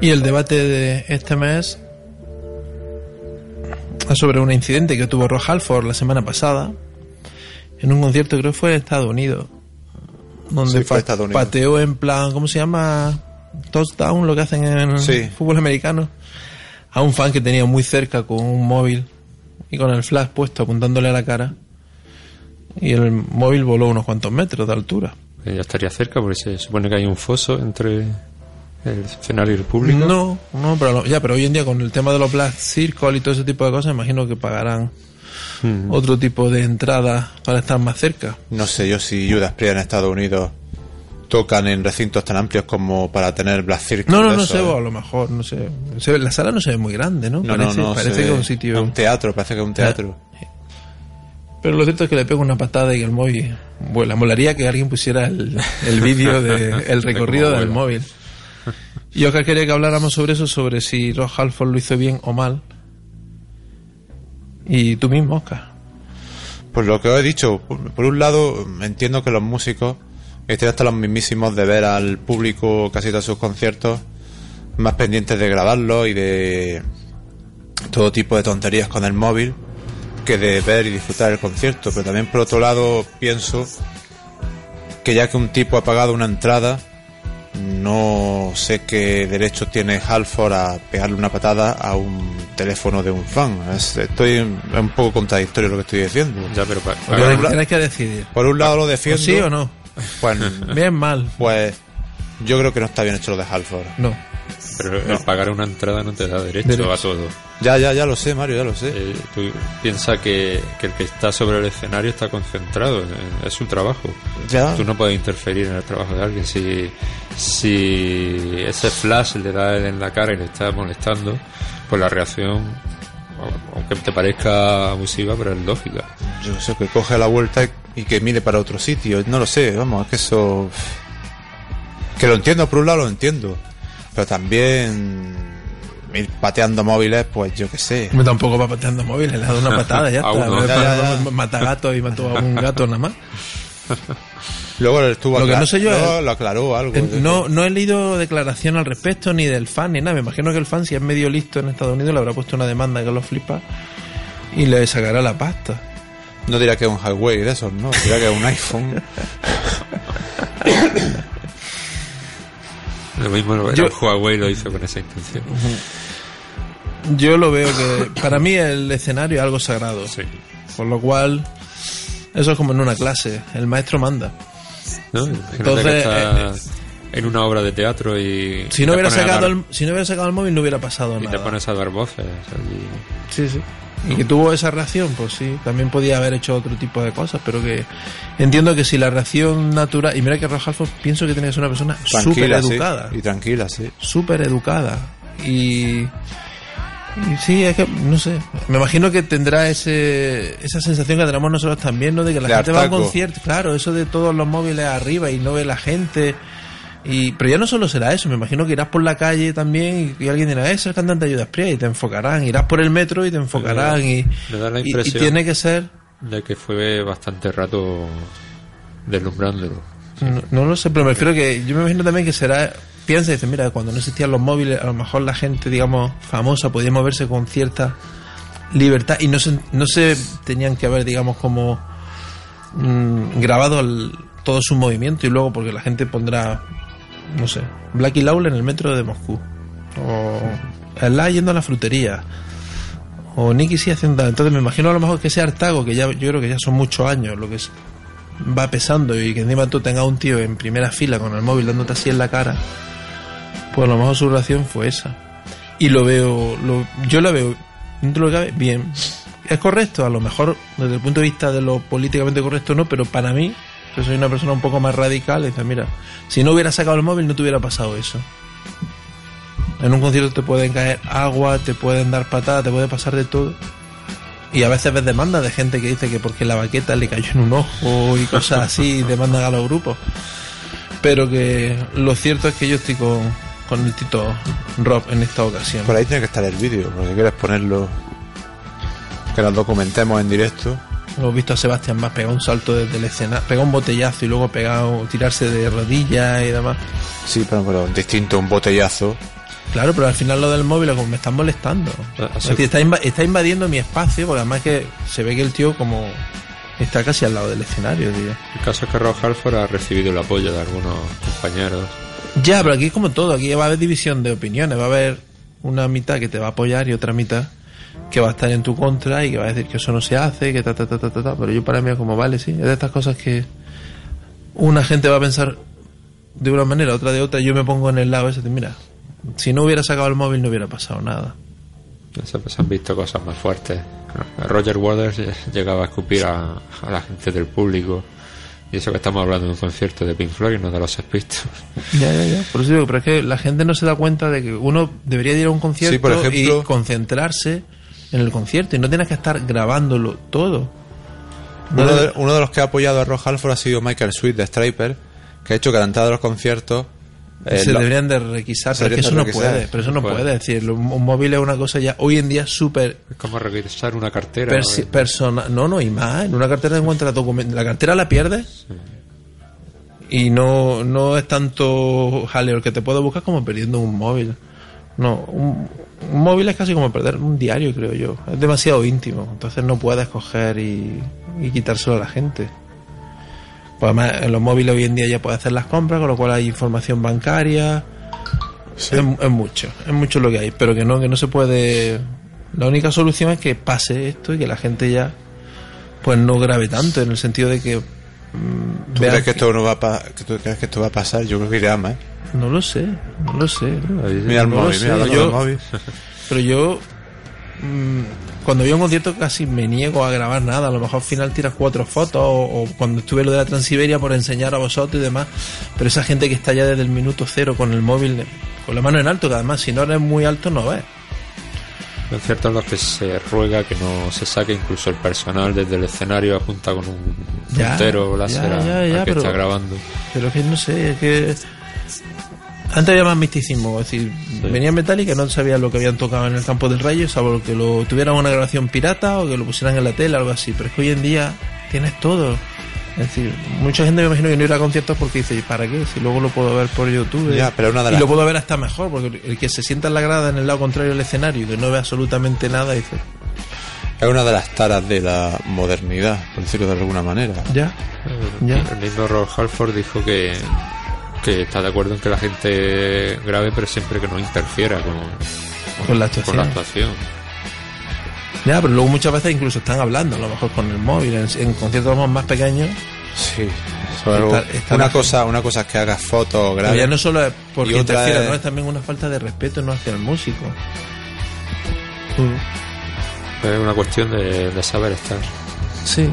Y el debate de este mes es sobre un incidente que tuvo Rock Halford la semana pasada en un concierto, creo que fue en Estados Unidos, donde Sí, Estados Unidos. pateó en plan, ¿cómo se llama? Touchdown, lo que hacen en Sí. fútbol americano, a un fan que tenía muy cerca con un móvil y con el flash puesto apuntándole a la cara. Y el móvil voló unos cuantos metros de altura. Ya estaría cerca porque se supone que hay un foso entre el escenario público. No, no, pero lo- ya, pero hoy en día con el tema de los Black Circle y todo ese tipo de cosas, imagino que pagarán Mm. otro tipo de entrada para estar más cerca. No sé yo si Judas Priest en Estados Unidos tocan en recintos tan amplios como para tener Black Circle. No, no, no sé, ¿eh? a lo mejor, no sé. Se ve- la sala no se ve muy grande, ¿no? No, parece no, no. parece se que es un sitio. es un teatro, parece que es un teatro. Pero lo cierto es que le pego una patada y el móvil vuela. Molaría que alguien pusiera el, el vídeo de el recorrido del móvil. Y Oscar quería que habláramos sobre eso, sobre si Ross Halford lo hizo bien o mal. Y tú mismo, Oscar. Pues lo que os he dicho, por, por un lado, entiendo que los músicos estén hasta los mismísimos de ver al público casi todos sus conciertos más pendientes de grabarlo y de todo tipo de tonterías con el móvil que de ver y disfrutar el concierto. Pero también por otro lado pienso que ya que un tipo ha pagado una entrada, no sé qué derecho tiene Halford a pegarle una patada a un teléfono de un fan. Es- estoy es un poco contradictorio lo que estoy diciendo. Ya, pero pa- Pero- pagar, Claro. Tienes que decidir. Por un lado lo ¿O defiendo. sí o no? Pues, Bien, mal. pues yo creo que no está bien hecho lo de Halford. No. Pero el pagar una entrada no te da derecho, Derecho. a todo. Ya, ya, ya lo sé, Mario, ya lo sé. Eh, tú piensas que, que el que está sobre el escenario está concentrado, en- es su trabajo. Ya. Tú no puedes interferir en el trabajo de alguien. Si, si ese flash le da en la cara y le está molestando, pues la reacción, aunque te parezca abusiva, pero es lógica. Yo sé que coge la vuelta y que mire para otro sitio. No lo sé, vamos, es que eso. Que lo entiendo, por un lado lo entiendo. Pero también. Ir pateando móviles, pues yo qué sé. Me tampoco va pateando móviles, le ha dado una patada, ya está. Mata gatos y mató a un gato nada más. Luego estuvo Lo que no sé yo es- lo aclaró algo. No, no he leído declaración al respecto ni del fan ni nada. Me imagino que el fan, si es medio listo en Estados Unidos, le habrá puesto una demanda que lo flipa y le sacará la pasta. No dirá que es un Huawei de esos, ¿no? Dirá que es un iPhone. Lo mismo Yo- Huawei lo hizo con esa intención. Yo lo veo que para mí el escenario es algo sagrado. Sí. Por lo cual, eso es como en una clase. El maestro manda. ¿No? Entonces, estás en una obra de teatro y, Si y no, hubiera sacado dar- el, si no hubiera sacado el móvil, no hubiera pasado y te nada. pones a dar voces allí. Sí, sí. Y que tuvo esa reacción, pues sí, también podía haber hecho otro tipo de cosas, pero que entiendo que si la reacción natural. Y mira que Halford pienso que tiene que ser una persona súper sí. educada. Y tranquila, sí. Súper educada. Y. Y sí, es que, no sé. Me imagino que tendrá ese, esa sensación que tenemos nosotros también, ¿no? De que la De gente va a un concierto. Claro, eso de todos los móviles arriba y no ve la gente. Y, pero ya no solo será eso, me imagino que irás por la calle también y, y alguien dirá, "Eh, es el cantante de Judas Priest y te enfocarán. Irás por el metro y te enfocarán. Y, Me da la y- tiene que ser. de que fue bastante rato deslumbrándolo. No, no lo sé, pero me refiero que yo me imagino también que será. Piensa y dice, mira, cuando no existían los móviles, a lo mejor la gente, digamos, famosa podía moverse con cierta libertad y no se, no se tenían que haber, digamos, como mm, grabado el- todo su movimiento y luego porque la gente pondrá, no sé, Blacky Laul en el metro de Moscú o Sly yendo a la frutería o Nicky sí haciendo entonces me imagino a lo mejor que ese Artago que ya yo creo que ya son muchos años lo que es va pesando y que encima tú tengas un tío en primera fila con el móvil dándote así en la cara, pues a lo mejor su reacción fue esa. Y lo veo, lo, yo la veo, dentro de lo que bien. es correcto, a lo mejor desde el punto de vista de lo políticamente correcto no, pero para mí, que soy una persona un poco más radical, dice, mira, si no hubiera sacado el móvil no te hubiera pasado eso. En un concierto te pueden caer agua, te pueden dar patadas, te puede pasar de todo. Y a veces ves demandas de gente que dice que porque la baqueta le cayó en un ojo y cosas así, demandan a los grupos. Pero que lo cierto es que yo estoy con, con el Tito Rob en esta ocasión. Por ahí tiene que estar el vídeo, porque quieres ponerlo. Que lo documentemos en directo. Hemos visto a Sebastián más pegar un salto desde el escenario, pegar un botellazo y luego pegar, tirarse de rodillas y demás. Sí, pero, pero distinto un botellazo. Claro, pero al final lo del móvil como me están molestando. Ah, Es sí. decir, está, inva- está invadiendo mi espacio, porque además que se ve que el tío como está casi al lado del escenario, tío. El caso es que Rob Halford ha recibido el apoyo de algunos compañeros. Ya, pero aquí es como todo, aquí va a haber división de opiniones, va a haber una mitad que te va a apoyar y otra mitad que va a estar en tu contra y que va a decir que eso no se hace, que ta ta ta ta ta, ta. pero yo para mí es como vale, sí, es de estas cosas que una gente va a pensar de una manera, otra de otra, yo me pongo en el lado ese de, mira, si no hubiera sacado el móvil no hubiera pasado nada. Se, se han visto cosas más fuertes. Roger Waters llegaba a escupir a, a la gente del público. Y eso que estamos hablando de un concierto de Pink Floyd, no de los Pistols. Ya, ya, ya. Por eso digo, pero es que la gente no se da cuenta de que uno debería de ir a un concierto Sí, por ejemplo- y concentrarse en el concierto y no tienes que estar grabándolo todo. No Uno de- de, uno de los que ha apoyado a Rob Halford ha sido Michael Sweet de Striper, que ha hecho que a la entrada de los conciertos. eh, se lo- deberían de requisar, pero es que eso no puede, requisar. pero eso no Puede. puede. Es decir, un un móvil es una cosa ya hoy en día súper Es como revisar una cartera. persi- ¿no? personal. No, no, y más. En una cartera encuentras documentos. La cartera la pierdes y no, no es tanto jaleo el que te puede buscar como perdiendo un móvil. No, un, un móvil es casi como perder un diario, creo yo. Es demasiado íntimo. Entonces no puedes coger y, y quitárselo a la gente. Pues además, en los móviles hoy en día ya puedes hacer las compras, con lo cual hay información bancaria. Es, es mucho, es mucho lo que hay, pero que no, que no se puede. La única solución es que pase esto y que la gente ya, pues no grave tanto, en el sentido de que. Mm, ¿Tú crees que esto no va a tú crees que esto va a pasar? Yo creo que irá más. ¿eh? No lo sé, no lo sé. Mira el No móvil, mira yo- del móvil. Pero yo, mm, cuando voy a un concierto casi me niego a grabar nada. A lo mejor al final tiras cuatro fotos o, o cuando estuve lo de la Transiberia por enseñar a vosotros y demás. Pero esa gente que está ya desde el minuto cero con el móvil, con la mano en alto, que además si no eres muy alto no ves. Conciertos en los que se ruega que no se saque incluso el personal desde el escenario apunta con un Ya, puntero láser ya, ya, al que pero- está grabando. Pero es que no sé, es que. Antes había más misticismo, es decir, venía Metallica y no sabían lo que habían tocado en el campo del rayo, salvo que lo tuvieran una grabación pirata o que lo pusieran en la tele, algo así. Pero es que hoy en día tienes todo. Es decir, mucha gente me imagino que no irá a conciertos porque dice, ¿y para qué? Si luego lo puedo ver por YouTube. Ya, pero una de y las- lo puedo ver hasta mejor, porque el que se sienta en la grada en el lado contrario del escenario y que no ve absolutamente nada, dice, Es una de las taras de la modernidad, por decirlo de alguna manera. ya, ya. El mismo Rob Halford dijo que, que está de acuerdo en que la gente grabe, pero siempre que no interfiera con, Con la con la actuación. Ya, pero luego muchas veces incluso están hablando, a lo mejor con el móvil, en, en conciertos más pequeños. Sí. Está- está una cosa, una cosa es que hagas fotos, Pero grabes. ya no solo es porque interfiera, es- no es también una falta de respeto no hacia el músico. Es una cuestión de, de saber estar. Sí.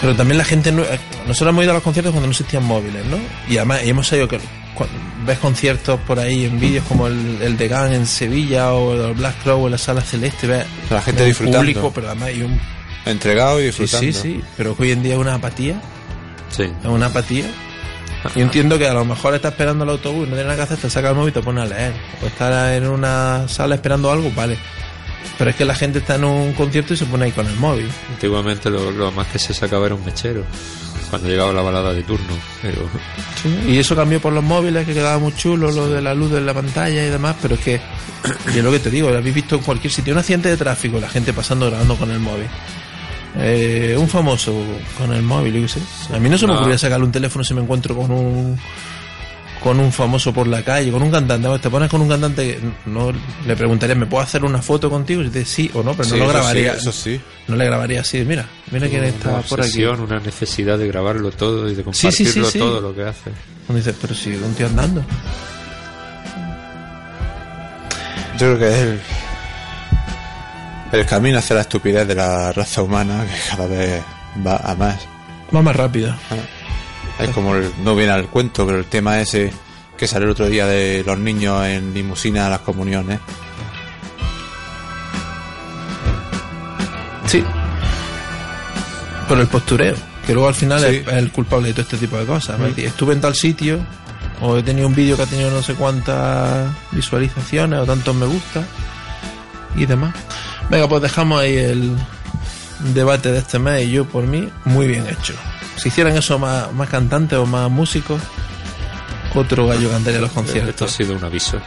Pero también la gente no, eh, nosotros hemos ido a los conciertos cuando no existían móviles, ¿no? Y además y hemos sabido que cu- ves conciertos por ahí en vídeos como el, el de Gang en Sevilla o el Black Crow en la Sala Celeste, ves La gente un disfrutando. público, pero además hay un Entregado y sí, disfrutando. sí, sí, pero que hoy en día es una apatía, Sí. es una apatía. Yo entiendo que a lo mejor está esperando el autobús, no tiene nada que hacer, te saca el móvil y te pone a leer. O estar en una sala esperando algo, vale. Pero es que la gente está en un concierto y se pone ahí con el móvil. Antiguamente lo, lo más que se sacaba era un mechero. Cuando llegaba la balada de turno. Pero Y eso cambió por los móviles, que quedaba muy chulo, lo de la luz de la pantalla y demás, pero es que, yo lo que te digo, lo habéis visto en cualquier sitio, un accidente de tráfico, la gente pasando grabando con el móvil. Eh, un famoso con el móvil, yo qué sé. A mí no se me ocurría sacarle un teléfono si me encuentro con un con un famoso por la calle, con un cantante. Vamos, Te pones con un cantante que no le preguntaría, ¿me puedo hacer una foto contigo? Y dice sí o no, pero Sí, no lo eso grabaría. sí, eso sí. No le grabaría así, mira, mira quién está una por aquí. obsesión, una necesidad de grabarlo todo y de Sí, sí, sí, compartirlo sí. todo lo que hace. Uno dice, pero si un tío andando. Yo creo que es el, el camino hacia la estupidez de la raza humana que cada vez va a más. Va más rápido. Es como el- no viene al cuento, pero el tema ese que salió el otro día de los niños en limusina a las comuniones. Sí. Por el postureo, que luego al final Sí. es, el culpable de todo este tipo de cosas. Decir, Estuve en tal sitio, o he tenido un vídeo que ha tenido no sé cuántas visualizaciones, o tantos me gusta, y demás. Venga, pues dejamos ahí el debate de este mes, y yo por mí, muy bien hecho. Si hicieran eso más, más cantantes o más músicos, otro gallo cantaría los Esto ha conciertos. sido un aviso.